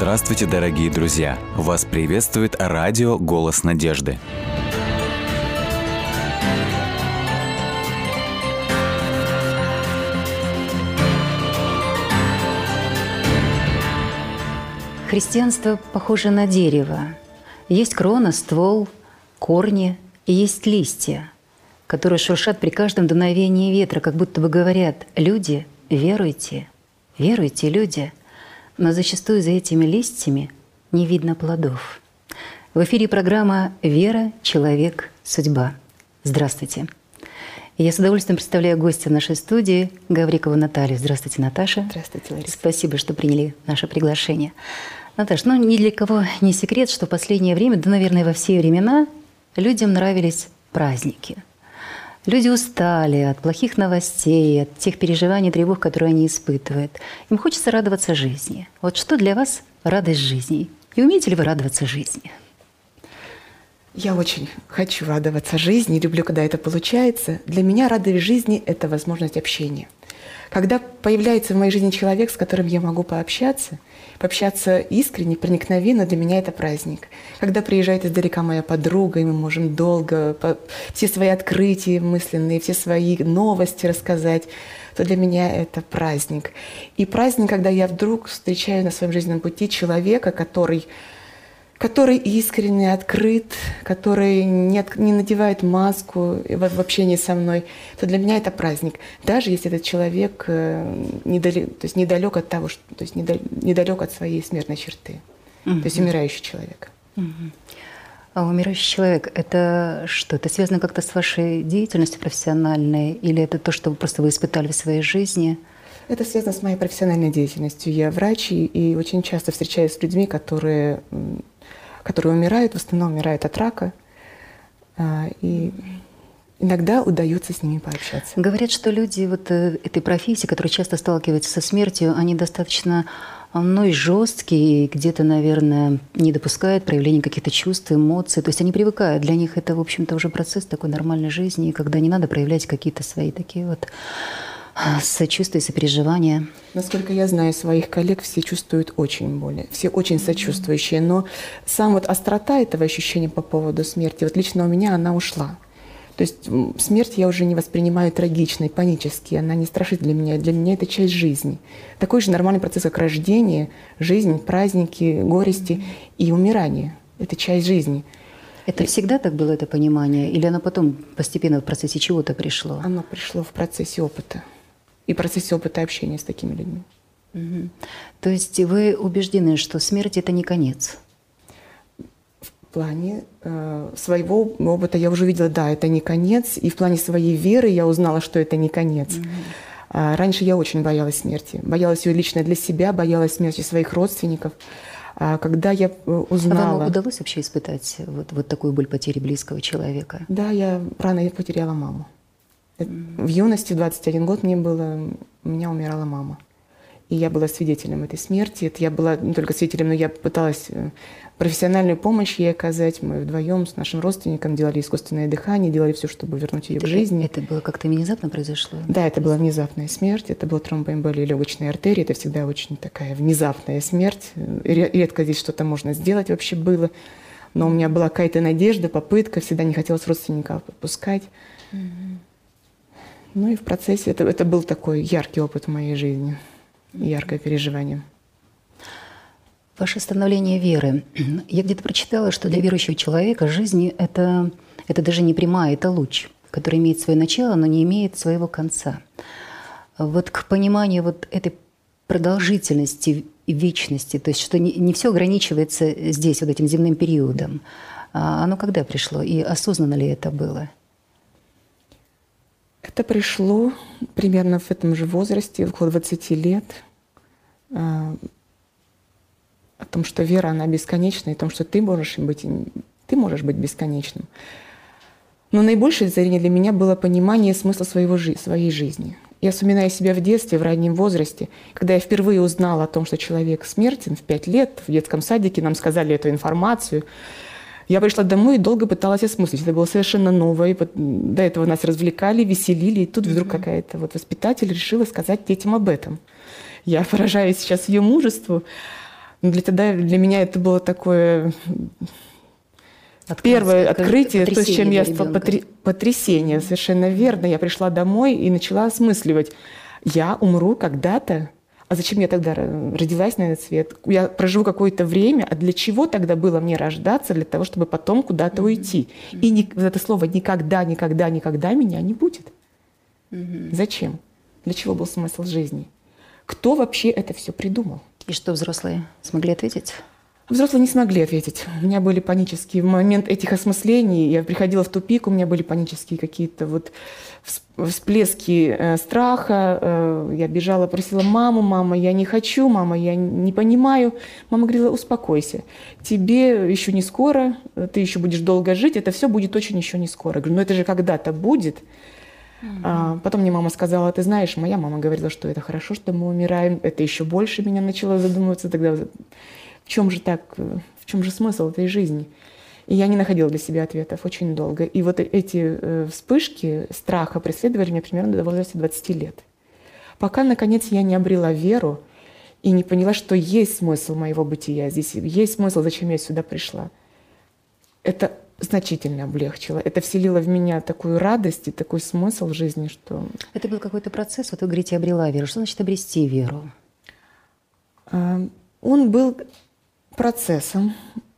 Здравствуйте, дорогие друзья! Вас приветствует радио «Голос надежды». Христианство похоже на дерево. Есть крона, ствол, корни и есть листья, которые шуршат при каждом дуновении ветра, как будто бы говорят «Люди, веруйте, веруйте, люди». Но зачастую за этими листьями не видно плодов. В эфире программа «Вера, человек, судьба». Здравствуйте. Я с удовольствием представляю гостя нашей студии Гаврикову Наталью. Здравствуйте, Наташа. Здравствуйте, Лариса. Спасибо, что приняли наше приглашение. Наташа, ну ни для кого не секрет, что в последнее время, да, наверное, во все времена, людям нравились праздники. Люди устали от плохих новостей, от тех переживаний, тревог, которые они испытывают. Им хочется радоваться жизни. Вот что для вас радость жизни? И умеете ли вы радоваться жизни? Я очень хочу радоваться жизни, люблю, когда это получается. Для меня радость жизни – это возможность общения. Когда появляется в моей жизни человек, с которым я могу пообщаться – пообщаться искренне, проникновенно, для меня это праздник. Когда приезжает издалека моя подруга, и мы можем долго по, все свои открытия мысленные, все свои новости рассказать, то для меня это праздник. И праздник, когда я вдруг встречаю на своем жизненном пути человека, который который искренне открыт, который не, от, не надевает маску в, в общении со мной, то для меня это праздник. Даже если этот человек э, недалек, то есть недалек от того, что, то есть недалек от своей смертной черты. Угу. То есть умирающий человек. Угу. А умирающий человек – это что? Это связано как-то с вашей деятельностью профессиональной? Или это то, что вы просто вы испытали в своей жизни? Это связано с моей профессиональной деятельностью. Я врач и, и очень часто встречаюсь с людьми, которые которые умирают, в основном умирают от рака. А, и иногда удается с ними пообщаться. Говорят, что люди вот э, этой профессии, которые часто сталкиваются со смертью, они достаточно ну и жесткие, где-то, наверное, не допускают проявления каких-то чувств, эмоций. То есть они привыкают. Для них это, в общем-то, уже процесс такой нормальной жизни, когда не надо проявлять какие-то свои такие вот сочувствие, сопереживание. Насколько я знаю своих коллег, все чувствуют очень боли, все очень сочувствующие, но сам вот острота этого ощущения по поводу смерти, вот лично у меня она ушла. То есть смерть я уже не воспринимаю трагичной, панически, она не страшит для меня, для меня это часть жизни. Такой же нормальный процесс, как рождение, жизнь, праздники, горести и умирание. Это часть жизни. Это всегда так было, это понимание? Или оно потом постепенно в процессе чего-то пришло? Оно пришло в процессе опыта и процессе опыта общения с такими людьми. Угу. То есть вы убеждены, что смерть это не конец? В плане э, своего опыта я уже видела, да, это не конец, и в плане своей веры я узнала, что это не конец. Угу. А раньше я очень боялась смерти, боялась ее лично для себя, боялась смерти своих родственников. А когда я э, узнала... А вам удалось вообще испытать вот, вот такую боль потери близкого человека? Да, я рано потеряла маму. В юности, в 21 год мне было, у меня умирала мама. И я была свидетелем этой смерти. Это я была не только свидетелем, но я пыталась э, профессиональную помощь ей оказать. Мы вдвоем с нашим родственником делали искусственное дыхание, делали все, чтобы вернуть ее к жизни. Это было как-то внезапно произошло? Да, это была внезапная смерть. Это была тромбоэмболия легочной артерии. Это всегда очень такая внезапная смерть. Редко здесь что-то можно сделать вообще было. Но у меня была какая-то надежда, попытка. Всегда не хотелось родственников отпускать. Mm-hmm. Ну и в процессе это, это был такой яркий опыт в моей жизни, яркое переживание. Ваше становление веры. Я где-то прочитала, что для верующего человека жизнь это, это даже не прямая, это луч, который имеет свое начало, но не имеет своего конца. Вот к пониманию вот этой продолжительности и вечности, то есть что не, не все ограничивается здесь, вот этим земным периодом, а оно когда пришло и осознанно ли это было? Это пришло примерно в этом же возрасте, около 20 лет, а, о том, что вера, она бесконечна, и о том, что ты можешь быть, ты можешь быть бесконечным. Но наибольшее озарение для меня было понимание смысла своего, своей жизни. Я вспоминаю себя в детстве, в раннем возрасте, когда я впервые узнала о том, что человек смертен в пять лет, в детском садике нам сказали эту информацию – я пришла домой и долго пыталась осмыслить. Это было совершенно новое. До этого нас развлекали, веселили, и тут вдруг mm-hmm. какая-то вот воспитатель решила сказать детям об этом. Я поражаюсь сейчас ее мужеству. Но для, тогда, для меня это было такое Первое открытие, то, с чем я стала потр... потрясение, совершенно верно. Я пришла домой и начала осмысливать. Я умру когда-то, а зачем я тогда родилась на этот свет? Я проживу какое-то время, а для чего тогда было мне рождаться? Для того, чтобы потом куда-то mm-hmm. уйти. И не, вот это слово «никогда, никогда, никогда» меня не будет. Mm-hmm. Зачем? Для чего был смысл жизни? Кто вообще это все придумал? И что взрослые смогли ответить? Взрослые не смогли ответить. У меня были панические в момент этих осмыслений. Я приходила в тупик, у меня были панические какие-то вот всплески э, страха. Э, я бежала, просила маму, мама, я не хочу, мама, я не понимаю. Мама говорила, успокойся, тебе еще не скоро, ты еще будешь долго жить, это все будет очень еще не скоро. Я говорю, ну это же когда-то будет. Mm-hmm. А, потом мне мама сказала, ты знаешь, моя мама говорила, что это хорошо, что мы умираем. Это еще больше меня начало задумываться тогда чем же так, в чем же смысл этой жизни? И я не находила для себя ответов очень долго. И вот эти э, вспышки страха преследовали меня примерно до возраста 20 лет. Пока, наконец, я не обрела веру и не поняла, что есть смысл моего бытия здесь, есть смысл, зачем я сюда пришла. Это значительно облегчило. Это вселило в меня такую радость и такой смысл жизни, что... Это был какой-то процесс, вот вы говорите, обрела веру. Что значит обрести веру? А, он был процессом.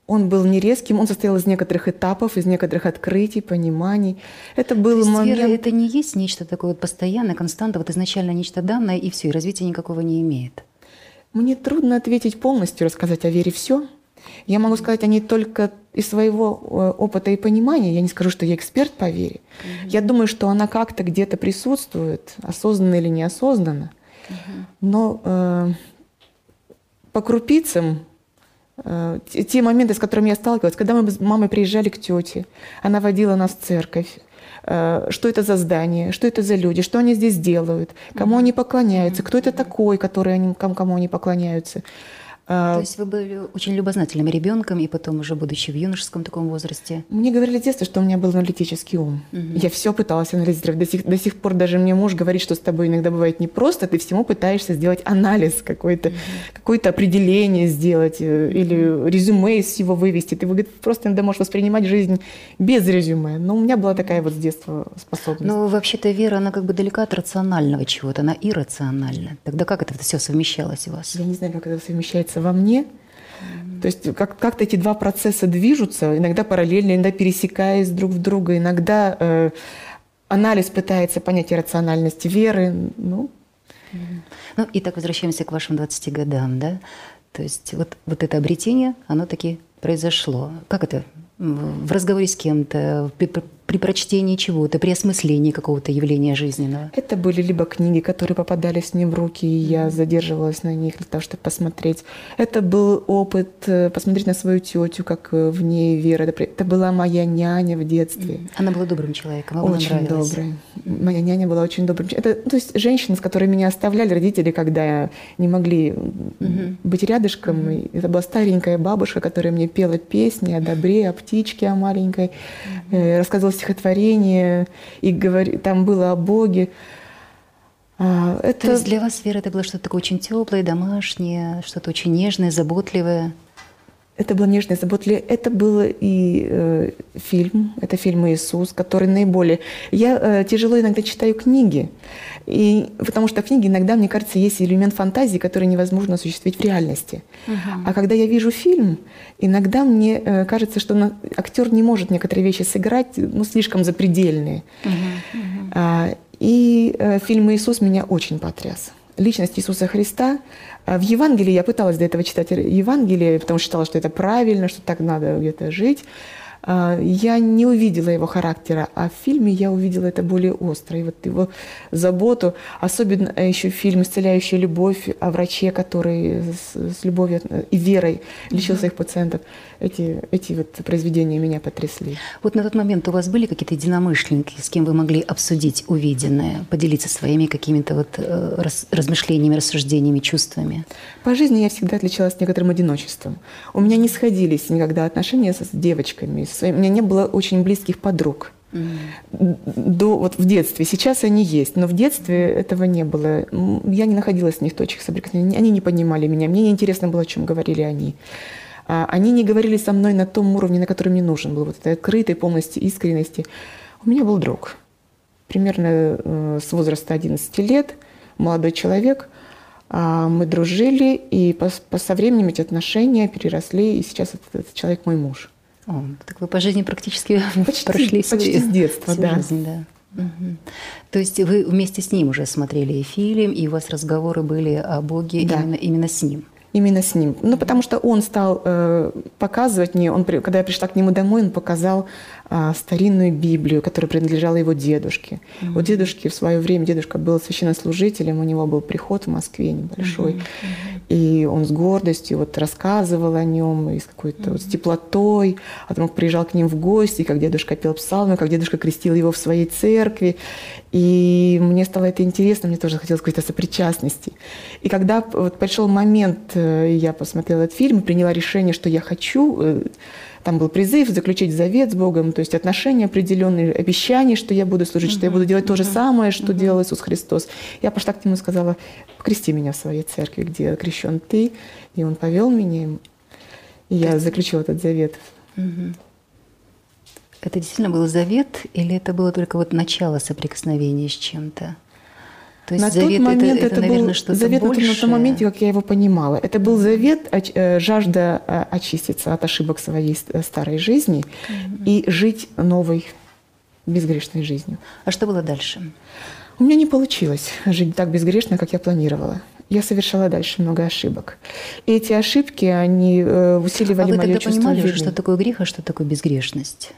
Он был не резким, он состоял из некоторых этапов, из некоторых открытий, пониманий. Это был То есть момент... вера это не есть нечто такое вот постоянное, константа, вот изначально нечто данное, и все, и развития никакого не имеет. Мне трудно ответить полностью, рассказать о вере все. Я могу сказать о ней только из своего э, опыта и понимания. Я не скажу, что я эксперт по вере. Угу. Я думаю, что она как-то где-то присутствует, осознанно или неосознанно. Угу. Но э, по крупицам те моменты, с которыми я сталкивалась, когда мы с мамой приезжали к тете, она водила нас в церковь, э, что это за здание, что это за люди, что они здесь делают, кому они поклоняются, кто это такой, который они, кому они поклоняются. А, То есть вы были очень любознательным ребенком, и потом уже будучи в юношеском таком возрасте? Мне говорили с детства, что у меня был аналитический ум. Угу. Я все пыталась анализировать. До сих, до сих пор даже мне муж говорит, что с тобой иногда бывает непросто, ты всему пытаешься сделать анализ какой-то, угу. какое-то определение сделать угу. или резюме из всего вывести. Ты говорит, просто иногда можешь воспринимать жизнь без резюме. Но у меня была такая вот с детства способность. Ну, вообще-то вера, она как бы далека от рационального чего-то, она иррациональна. Тогда как это все совмещалось у вас? Я не знаю, как это совмещается во мне. То есть как- как-то эти два процесса движутся, иногда параллельно, иногда пересекаясь друг в друга, иногда э, анализ пытается понять рациональность веры. Ну. ну, и так возвращаемся к вашим 20 годам, да? То есть вот, вот это обретение, оно таки произошло. Как это в разговоре с кем-то, при, прочтении чего-то, при осмыслении какого-то явления жизненного? Это были либо книги, которые попадались мне в руки, и я задерживалась на них для того, чтобы посмотреть. Это был опыт э, посмотреть на свою тетю, как э, в ней вера. Это была моя няня в детстве. Она была добрым человеком, а Очень доброй. Моя няня была очень добрым человеком. Это, то есть женщины, с которыми меня оставляли родители, когда не могли угу. быть рядышком. Угу. Это была старенькая бабушка, которая мне пела песни о добре, о птичке, о маленькой, угу. рассказывала стихотворение, и говори, там было о Боге. А, это... То есть для вас вера это было что-то такое очень теплое, домашнее, что-то очень нежное, заботливое? Это было нежное, заботливое. Это был и э, фильм, это фильм «Иисус», который наиболее... Я э, тяжело иногда читаю книги, и, потому что в книге иногда, мне кажется, есть элемент фантазии, который невозможно осуществить в реальности. Угу. А когда я вижу фильм, иногда мне э, кажется, что на, актер не может некоторые вещи сыграть, ну, слишком запредельные. Угу. Угу. А, и э, фильм «Иисус» меня очень потряс личность Иисуса Христа. А в Евангелии я пыталась до этого читать Евангелие, потому что считала, что это правильно, что так надо где-то жить. А, я не увидела его характера, а в фильме я увидела это более остро. И вот его заботу, особенно еще фильм «Исцеляющая любовь» о враче, который с, с любовью и верой лечил своих пациентов. Эти, эти вот произведения меня потрясли. Вот на тот момент у вас были какие-то единомышленники, с кем вы могли обсудить увиденное, поделиться своими какими-то вот э, раз, размышлениями, рассуждениями, чувствами? По жизни я всегда отличалась некоторым одиночеством. У меня не сходились никогда отношения с девочками, своим. У меня не было очень близких подруг. До, вот в детстве. Сейчас они есть, но в детстве этого не было. Я не находилась в них точек соприкосновения. Они не понимали меня. Мне не интересно было, о чем говорили они. А, они не говорили со мной на том уровне, на который мне нужен был. Вот этой открытой полностью искренности. У меня был друг. Примерно э, с возраста 11 лет. Молодой человек. А, мы дружили, и по, со временем эти отношения переросли, и сейчас этот, этот человек мой муж. О, так вы по жизни практически почти, прошли почти свою, с детства, да. жизнь, да. Угу. То есть вы вместе с ним уже смотрели фильм, и у вас разговоры были о Боге Да. именно, именно с ним. Именно с ним. Ну, потому что он стал э, показывать мне, он, когда я пришла к нему домой, он показал старинную Библию, которая принадлежала его дедушке. У дедушки в свое время, дедушка был священнослужителем, у него был приход в Москве небольшой. И он с гордостью вот рассказывал о нем, и с какой-то вот с теплотой. А потом приезжал к ним в гости, как дедушка пел псалмы, как дедушка крестил его в своей церкви. И мне стало это интересно, мне тоже хотелось какой-то сопричастности. И когда вот пришел момент, э, я посмотрела этот фильм, приняла решение, что я хочу, э, там был призыв заключить завет с Богом, то есть отношения определенные, обещания, что я буду служить, что я буду делать то же самое, что делал Иисус Христос. Я пошла к нему и сказала, крести меня в своей церкви, где крещен ты. И он повел меня, и я заключила этот завет. Это действительно был завет, или это было только вот начало соприкосновения с чем-то? То есть на завет тот момент это, это, это, наверное, был что-то завет том- на том моменте, как я его понимала. Это был завет, э, жажда э, очиститься от ошибок своей э, старой жизни и жить новой безгрешной жизнью. А что было дальше? У меня не получилось жить так безгрешно, как я планировала. Я совершала дальше много ошибок. И эти ошибки, они А усиливали вы мое тогда чувство понимали уже, вины. что такое грех, а что такое безгрешность?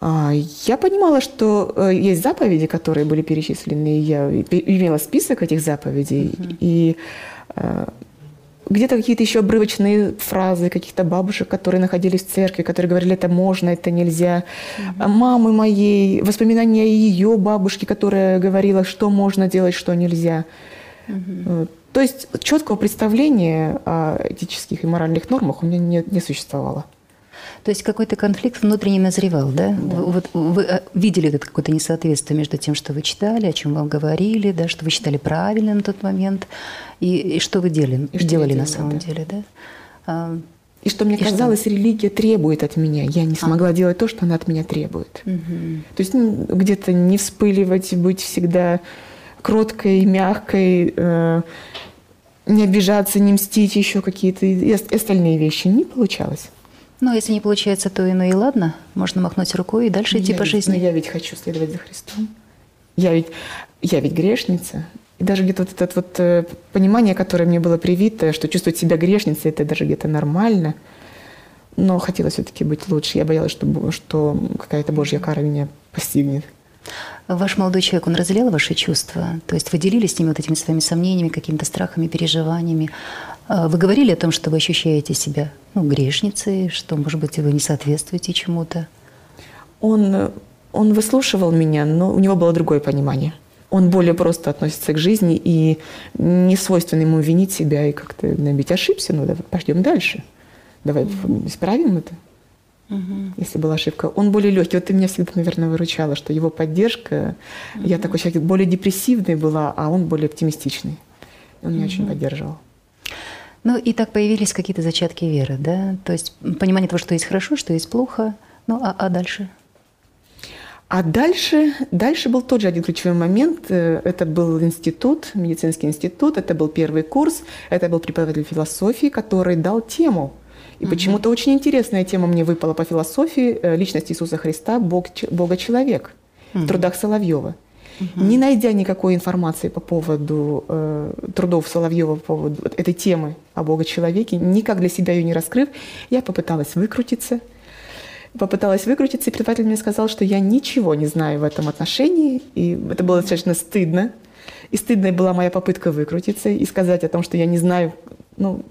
А, Я понимала, что э, есть заповеди, которые были перечислены, и я имела список этих заповедей, и э, где-то какие-то еще обрывочные фразы каких-то бабушек, которые находились в церкви, которые говорили, это можно, это нельзя. А Мамы моей, воспоминания ее бабушки, которая говорила, что можно делать, что нельзя. Э, То есть четкого представления о этических и моральных нормах у меня не, не существовало. То есть какой-то конфликт внутренне назревал, да? Вот вы э, видели это какое-то несоответствие между тем, что вы читали, о чем вам говорили, да, что вы считали правильным на тот момент, и, и что вы делали, И что делали на самом да. деле, да? А, И что мне И что? казалось, религия требует от меня. Я не смогла делать то, что она от меня требует. То есть ну, где-то не вспыливать, быть всегда кроткой, мягкой, э, не обижаться, не мстить, еще какие-то и ос- остальные вещи. Не получалось. Ну, если не получается, то и ну и ладно, можно махнуть рукой и дальше идти я по ведь- жизни. но я ведь хочу следовать за Христом. Я ведь, я ведь грешница. И даже где-то вот это вот э, понимание, которое мне было привито, что чувствовать себя грешницей, это даже где-то нормально. Но хотелось все-таки быть лучше. Я боялась, что, что какая-то Божья кара меня постигнет. Ваш молодой человек, он разделял ваши чувства? То есть вы делились с ним вот этими своими сомнениями, какими-то страхами, переживаниями? А Вы говорили о том, что вы ощущаете себя ну, грешницей, что, может быть, вы не соответствуете чему-то? Он, он выслушивал меня, но у него было другое понимание. Он более просто относится к жизни, и не свойственно ему винить себя и как-то набить ошибся, ну давай пойдем дальше. Давай исправим это. если была ошибка. Он более легкий. Вот ты меня всегда, наверное, выручала, что его поддержка... Я такой человек более депрессивный была, а он более оптимистичный. Он меня очень поддерживал. Ну и так появились какие-то зачатки веры, да? То есть понимание того, что есть хорошо, что есть плохо. Ну а, а дальше? А дальше, дальше был тот же один ключевой момент. Э, Это был институт, медицинский институт, это был первый курс, это был преподаватель философии, который дал тему. И почему-то очень интересная тема мне выпала по философии э, личность Иисуса Христа, Бог, Бога-человек в трудах Соловьева. Не найдя никакой информации по поводу э, трудов Соловьева по поводу вот этой темы о Бога-человеке, никак для себя ее не раскрыв, я попыталась выкрутиться. Попыталась выкрутиться, и преподаватель мне сказал, что я ничего не знаю в этом отношении, и это было достаточно стыдно. И стыдной была моя попытка выкрутиться и сказать о том, что я не знаю, ну,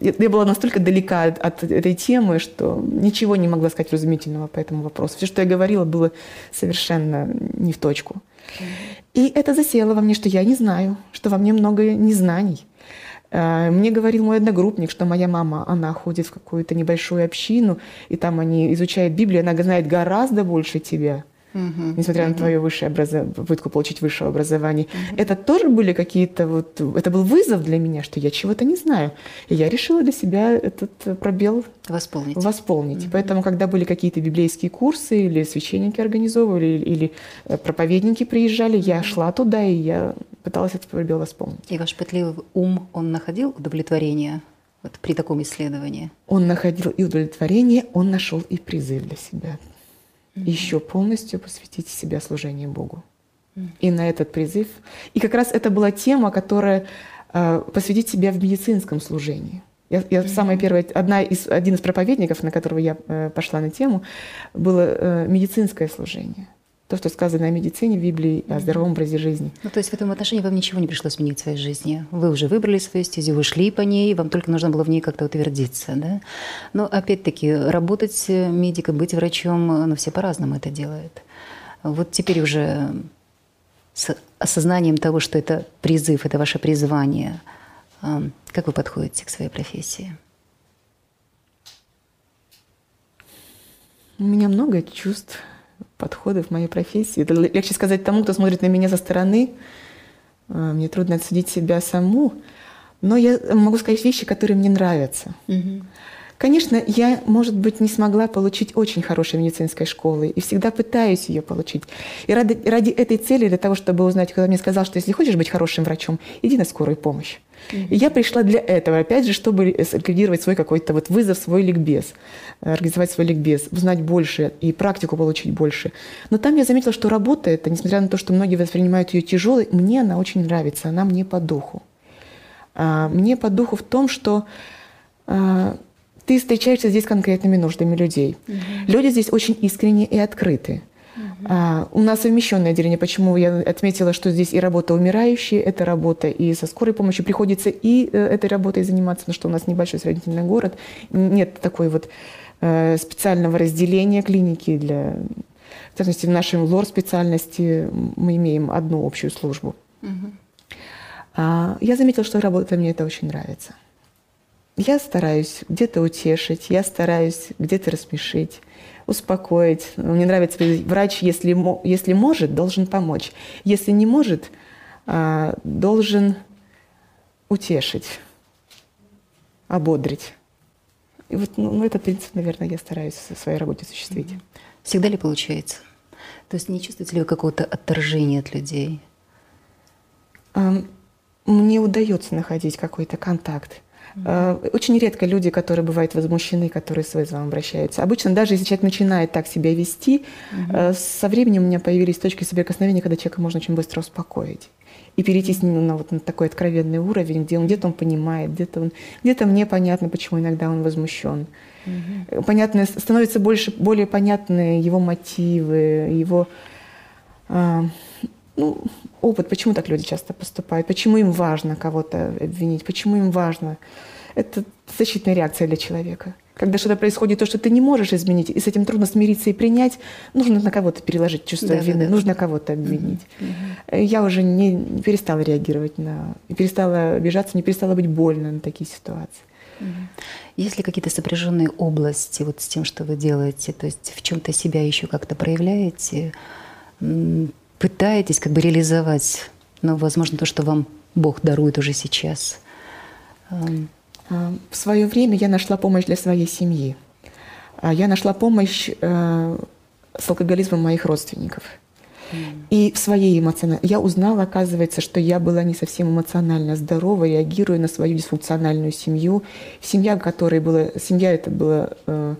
я была настолько далека от этой темы, что ничего не могла сказать разумительного по этому вопросу. Все, что я говорила, было совершенно не в точку. И это засело во мне, что я не знаю, что во мне много незнаний. Э, Мне говорил мой одногруппник, что моя мама, она ходит в какую-то небольшую общину, и там они изучают Библию, она знает гораздо больше тебя. Угу. несмотря угу. на твое высшее образование, попытку получить высшее образование. Угу. Это тоже были какие-то вот, это был вызов для меня, что я чего-то не знаю. И я решила для себя этот пробел восполнить. восполнить. Угу. Поэтому, когда были какие-то библейские курсы или священники организовывали, или, или э, проповедники приезжали, угу. я шла туда, и я пыталась этот пробел восполнить. И ваш пытливый ум, он находил удовлетворение вот при таком исследовании? Он находил и удовлетворение, он нашел и призыв для себя mm-hmm. еще полностью посвятить себя служению Богу. Mm-hmm. И на этот призыв. И как раз это была тема, которая э, посвятить себя в медицинском служении. Я, я mm-hmm. самая первая, одна из, один из проповедников, на которого я э, пошла на тему, было э, медицинское служение то, что сказано о медицине в Библии, о здоровом образе жизни. Ну, то есть в этом отношении вам ничего не пришлось менять в своей жизни. Вы уже выбрали свою стезю, вы шли по ней, вам только нужно было в ней как-то утвердиться, да? Но опять-таки, работать медиком, быть врачом, ну, все по-разному это делают. Вот теперь уже с осознанием того, что это призыв, это ваше призвание, как вы подходите к своей профессии? У меня много чувств, подходы в моей профессии. Это легче сказать тому, кто смотрит на меня со стороны. А, мне трудно отсудить себя саму. Но я могу сказать вещи, которые мне нравятся. Угу. Конечно, я, может быть, не смогла получить очень хорошей медицинской школы и всегда пытаюсь ее получить. И ради, ради этой цели, для того, чтобы узнать, когда мне сказал, что если хочешь быть хорошим врачом, иди на скорую помощь. И я пришла для этого, опять же, чтобы ликвидировать свой какой-то вот вызов, свой ликбез, организовать свой ликбез, узнать больше и практику получить больше. Но там я заметила, что работа эта, несмотря на то, что многие воспринимают ее тяжелой, мне она очень нравится, она мне по духу. А, мне по духу в том, что а, ты встречаешься здесь с конкретными нуждами людей. Угу. Люди здесь очень искренние и открыты. Угу. А, у нас совмещенное отделение. Почему я отметила, что здесь и работа умирающие, это работа и со скорой помощью приходится и э, этой работой заниматься, потому что у нас небольшой сравнительный город. Нет такой вот э, специального разделения клиники для... В частности, в нашей лор специальности мы имеем одну общую службу. Угу. А, я заметила, что работа мне это очень нравится. Я стараюсь где-то утешить, я стараюсь где-то рассмешить, успокоить. Мне нравится врач, если, если может, должен помочь. Если не может, а, должен утешить, ободрить. И вот ну, ну, этот принцип, наверное, я стараюсь в своей работе осуществить. Всегда ли получается? То есть не чувствуете ли вы какого-то отторжения от людей? Мне удается находить какой-то контакт. Mm-hmm. Очень редко люди, которые бывают возмущены, которые с вызовом обращаются. Обычно даже если человек начинает так себя вести, mm-hmm. со временем у меня появились точки соприкосновения, когда человека можно очень быстро успокоить и перейти с ним на вот на такой откровенный уровень, где он где-то он понимает, где-то он где-то мне понятно, почему иногда он возмущен. Угу. Понятно, становится больше более понятны его мотивы, его а, ну, опыт, почему так люди часто поступают, почему им важно кого-то обвинить, почему им важно. Это защитная реакция для человека. Когда что-то происходит, то, что ты не можешь изменить, и с этим трудно смириться и принять, нужно на кого-то переложить чувство да, вины, да, да. нужно кого-то обвинить. Угу. Я уже не перестала реагировать на... перестала обижаться, не перестала быть больно на такие ситуации. Есть ли какие-то сопряженные области вот с тем, что вы делаете? То есть в чем-то себя еще как-то проявляете? Пытаетесь как бы реализовать, ну, возможно, то, что вам Бог дарует уже сейчас? Эм. А, в свое время я нашла помощь для своей семьи. А, я нашла помощь э, с алкоголизмом моих родственников. И в своей эмоциональной... Я узнала, оказывается, что я была не совсем эмоционально здорова, реагируя на свою дисфункциональную семью. Семья, которая была... Семья это была... Э,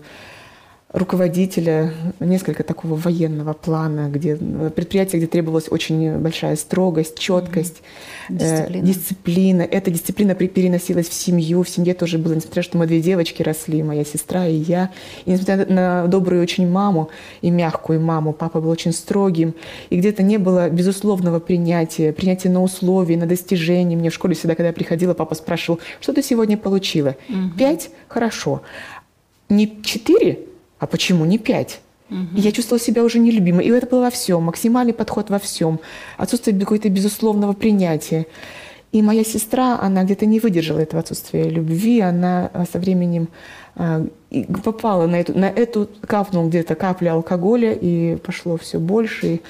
руководителя, несколько такого военного плана, где предприятие, где требовалась очень большая строгость, четкость, mm-hmm. дисциплина. Э, дисциплина. Эта дисциплина переносилась в семью. В семье тоже было, несмотря на то, что мы две девочки росли, моя сестра и я. И несмотря на добрую очень маму и мягкую маму, папа был очень строгим. И где-то не было безусловного принятия, принятия на условия, на достижения. Мне в школе всегда, когда я приходила, папа спрашивал, что ты сегодня получила? Mm-hmm. Пять? Хорошо. Не четыре? А почему не пять? Угу. И я чувствовала себя уже нелюбимой. И это было во всем, максимальный подход во всем, отсутствие какого-то безусловного принятия. И моя сестра, она где-то не выдержала этого отсутствия любви, она а, со временем а, попала на эту, на эту капнул где-то капля алкоголя, и пошло все больше. И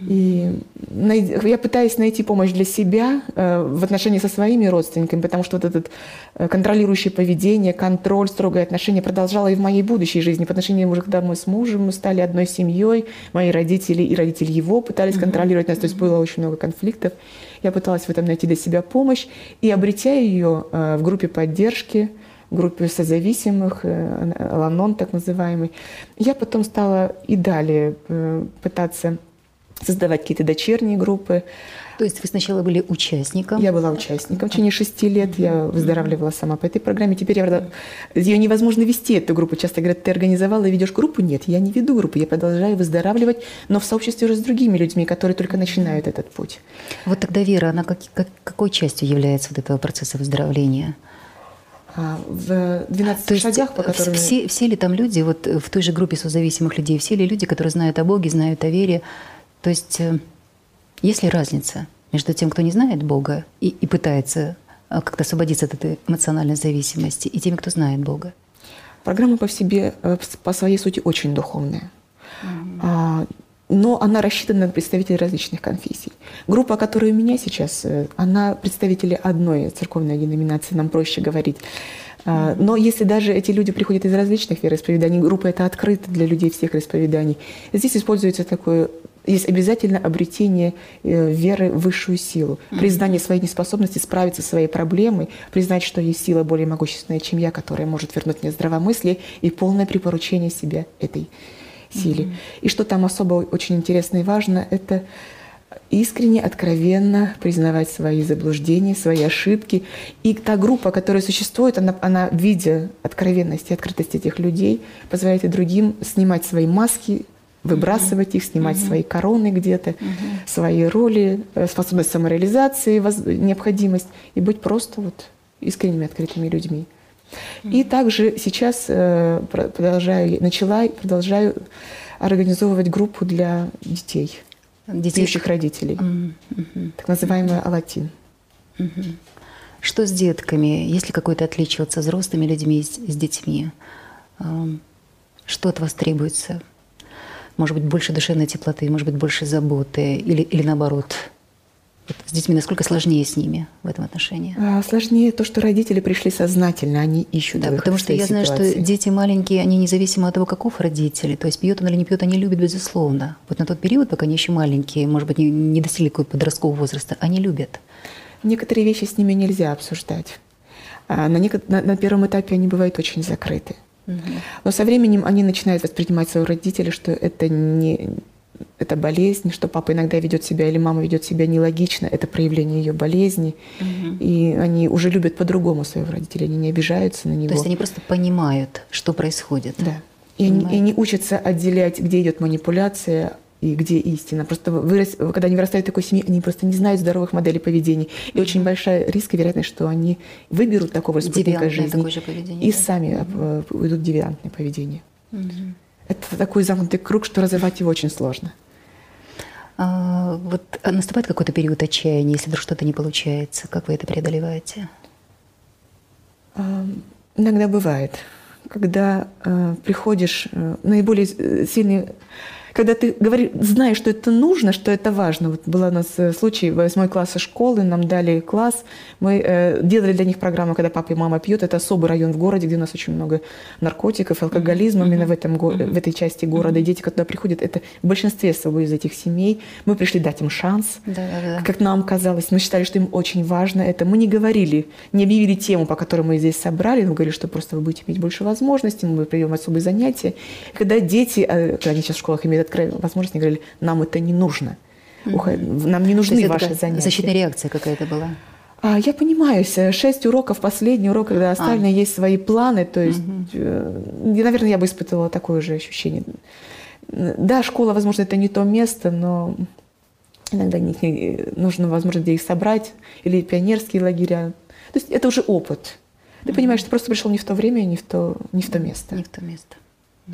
я пытаюсь найти помощь для себя э, в отношении со своими родственниками, потому что вот это э, контролирующее поведение, контроль, строгое отношение продолжало и в моей будущей жизни. По отношению уже, когда мы с мужем мы стали одной семьей, мои родители и родители его пытались контролировать нас, то есть было очень много конфликтов. Я пыталась в этом найти для себя помощь и обретя ее э, в группе поддержки, группе созависимых, Ланон так называемый, я потом стала и далее пытаться создавать какие-то дочерние группы. То есть вы сначала были участником? Я была участником в течение шести лет. Я выздоравливала сама по этой программе. Теперь я, ее невозможно вести, эту группу. Часто говорят, ты организовала и ведешь группу. Нет, я не веду группу. Я продолжаю выздоравливать, но в сообществе уже с другими людьми, которые только начинают этот путь. Вот тогда Вера, она как, как, какой частью является вот этого процесса выздоровления? А, в 12 То шагах, по которым... Все, все ли там люди, вот в той же группе созависимых людей, все ли люди, которые знают о Боге, знают о вере, то есть э, есть ли разница между тем, кто не знает Бога и, и пытается э, как-то освободиться от этой эмоциональной зависимости, и теми, кто знает Бога? Программа по себе, э, по своей сути, очень духовная. Mm-hmm. Но она рассчитана на представителей различных конфессий. Группа, которая у меня сейчас, она представители одной церковной деноминации, нам проще говорить. Но если даже эти люди приходят из различных вероисповеданий, группа это открыта для людей всех вероисповеданий, здесь используется такое есть обязательно обретение э, веры в высшую силу, признание своей неспособности справиться со своей проблемой, признать, что есть сила более могущественная, чем я, которая может вернуть мне здравомыслие и полное припоручение себя этой силе. Mm-hmm. И что там особо очень интересно и важно, это искренне, откровенно признавать свои заблуждения, свои ошибки. И та группа, которая существует, она, она видя откровенность и открытость этих людей, позволяет и другим снимать свои маски, выбрасывать их, снимать свои короны где-то, свои роли, э, способность самореализации, необходимость и быть просто вот искренними, открытыми людьми. И также сейчас э, продолжаю, начала и продолжаю организовывать группу для детей, детей пьющих родителей, mm-hmm. так называемая «Алатин». Mm-hmm. Что с детками? Есть ли какое-то отличие вот со взрослыми людьми, с, с детьми? Что от вас требуется? Может быть, больше душевной теплоты, может быть, больше заботы или, или наоборот? Вот с детьми насколько сложнее с ними в этом отношении? А, сложнее то, что родители пришли сознательно, они ищут Да, потому что я знаю, ситуации. что дети маленькие, они независимо от того, каков родители, то есть пьет он или не пьет, они любят безусловно. Вот на тот период, пока они еще маленькие, может быть, не, не достигли какого-то подросткового возраста, они любят. Некоторые вещи с ними нельзя обсуждать. А на, некотор... на, на первом этапе они бывают очень закрыты. Но со временем они начинают воспринимать своего родителя, что это не это болезнь, что папа иногда ведет себя или мама ведет себя нелогично, это проявление ее болезни. Угу. И они уже любят по-другому своего родителя, они не обижаются на него. То есть они просто понимают, что происходит. Да. И они, и они учатся отделять, где идет манипуляция и где истина. Просто вырос, когда они вырастают в такой семье, они просто не знают здоровых моделей поведения. И очень большая риск и вероятность, что они выберут такого спутника жизни же поведение, и да? сами угу. уйдут в девиантное поведение. Угу. Это такой замкнутый круг, что разорвать его очень сложно. А, вот а наступает какой-то период отчаяния, если вдруг что-то не получается, как вы это преодолеваете? А, иногда бывает, когда э, приходишь, э, наиболее сильный когда ты говоришь, знаешь, что это нужно, что это важно. Вот был у нас э, случай, восьмой класса школы, нам дали класс, мы э, делали для них программу, когда папа и мама пьют. Это особый район в городе, где у нас очень много наркотиков, алкоголизма, mm-hmm. именно в, этом, mm-hmm. в этой части города. И дети, когда приходят, это в большинстве своего из этих семей. Мы пришли дать им шанс, да, да, да. как нам казалось. Мы считали, что им очень важно это. Мы не говорили, не объявили тему, по которой мы здесь собрали, мы говорили, что просто вы будете иметь больше возможностей, мы проведем особые занятия. Когда дети, э, когда они сейчас в школах имеют открыли возможность, они говорили, нам это не нужно. Mm-hmm. Нам не нужны ваши занятия. Защитная реакция какая-то была? А, я понимаю, шесть уроков, последний урок, когда остальные а. есть свои планы, то есть, угу. наверное, я бы испытывала такое же ощущение. Да, школа, возможно, это не то место, но иногда нужно, возможно, где их собрать, или пионерские лагеря. То есть это уже опыт. Ты угу. понимаешь, ты просто пришел не в то время, не в то, не в то место. Не в то место.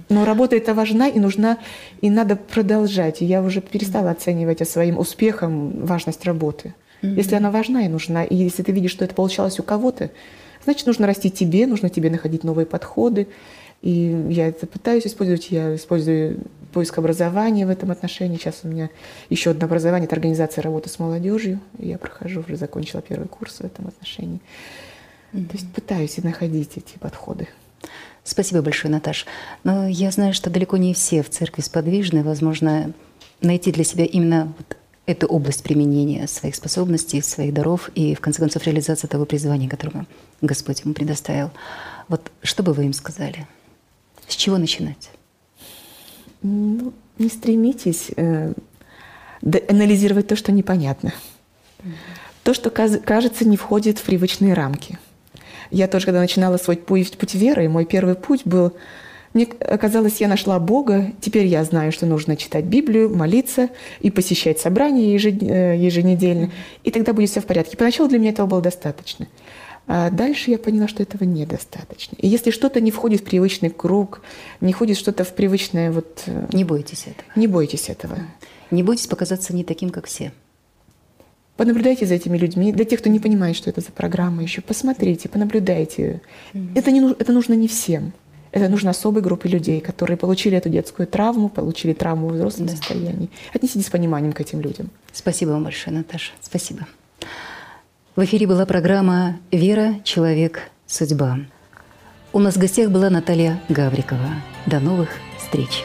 Но работа эта важна и нужна, и надо продолжать. И я уже перестала оценивать своим успехом важность работы. Mm-hmm. Если она важна и нужна, и если ты видишь, что это получалось у кого-то, значит, нужно расти тебе, нужно тебе находить новые подходы. И я это пытаюсь использовать, я использую поиск образования в этом отношении. Сейчас у меня еще одно образование – это организация работы с молодежью. Я прохожу, уже закончила первый курс в этом отношении. Mm-hmm. То есть пытаюсь и находить эти подходы. Спасибо большое, Наташ. Но я знаю, что далеко не все в церкви сподвижны. Возможно, найти для себя именно вот эту область применения своих способностей, своих даров и, в конце концов, реализация того призвания, которое Господь ему предоставил. Вот что бы вы им сказали? С чего начинать? Ну, не стремитесь э, анализировать то, что непонятно. Mm-hmm. То, что кажется, не входит в привычные рамки. Я тоже, когда начинала свой путь, путь веры, мой первый путь был мне казалось, я нашла Бога, теперь я знаю, что нужно читать Библию, молиться и посещать собрания э, еженедельно, и тогда будет все в порядке. Поначалу для меня этого было достаточно. А дальше я поняла, что этого недостаточно. И если что-то не входит в привычный круг, не входит что-то в привычное вот... Э, не бойтесь этого. Не бойтесь этого. Не бойтесь показаться не таким, как все. Понаблюдайте за этими людьми. Для тех, кто не понимает, что это за программа еще, посмотрите, понаблюдайте. Это, не, это нужно не всем. Это нужно особой группе людей, которые получили эту детскую травму, получили травму в взрослом да. состоянии. Отнеситесь с пониманием к этим людям. Спасибо вам большое, Наташа. Спасибо. В эфире была программа «Вера, человек, судьба». У нас в гостях была Наталья Гаврикова. До новых встреч!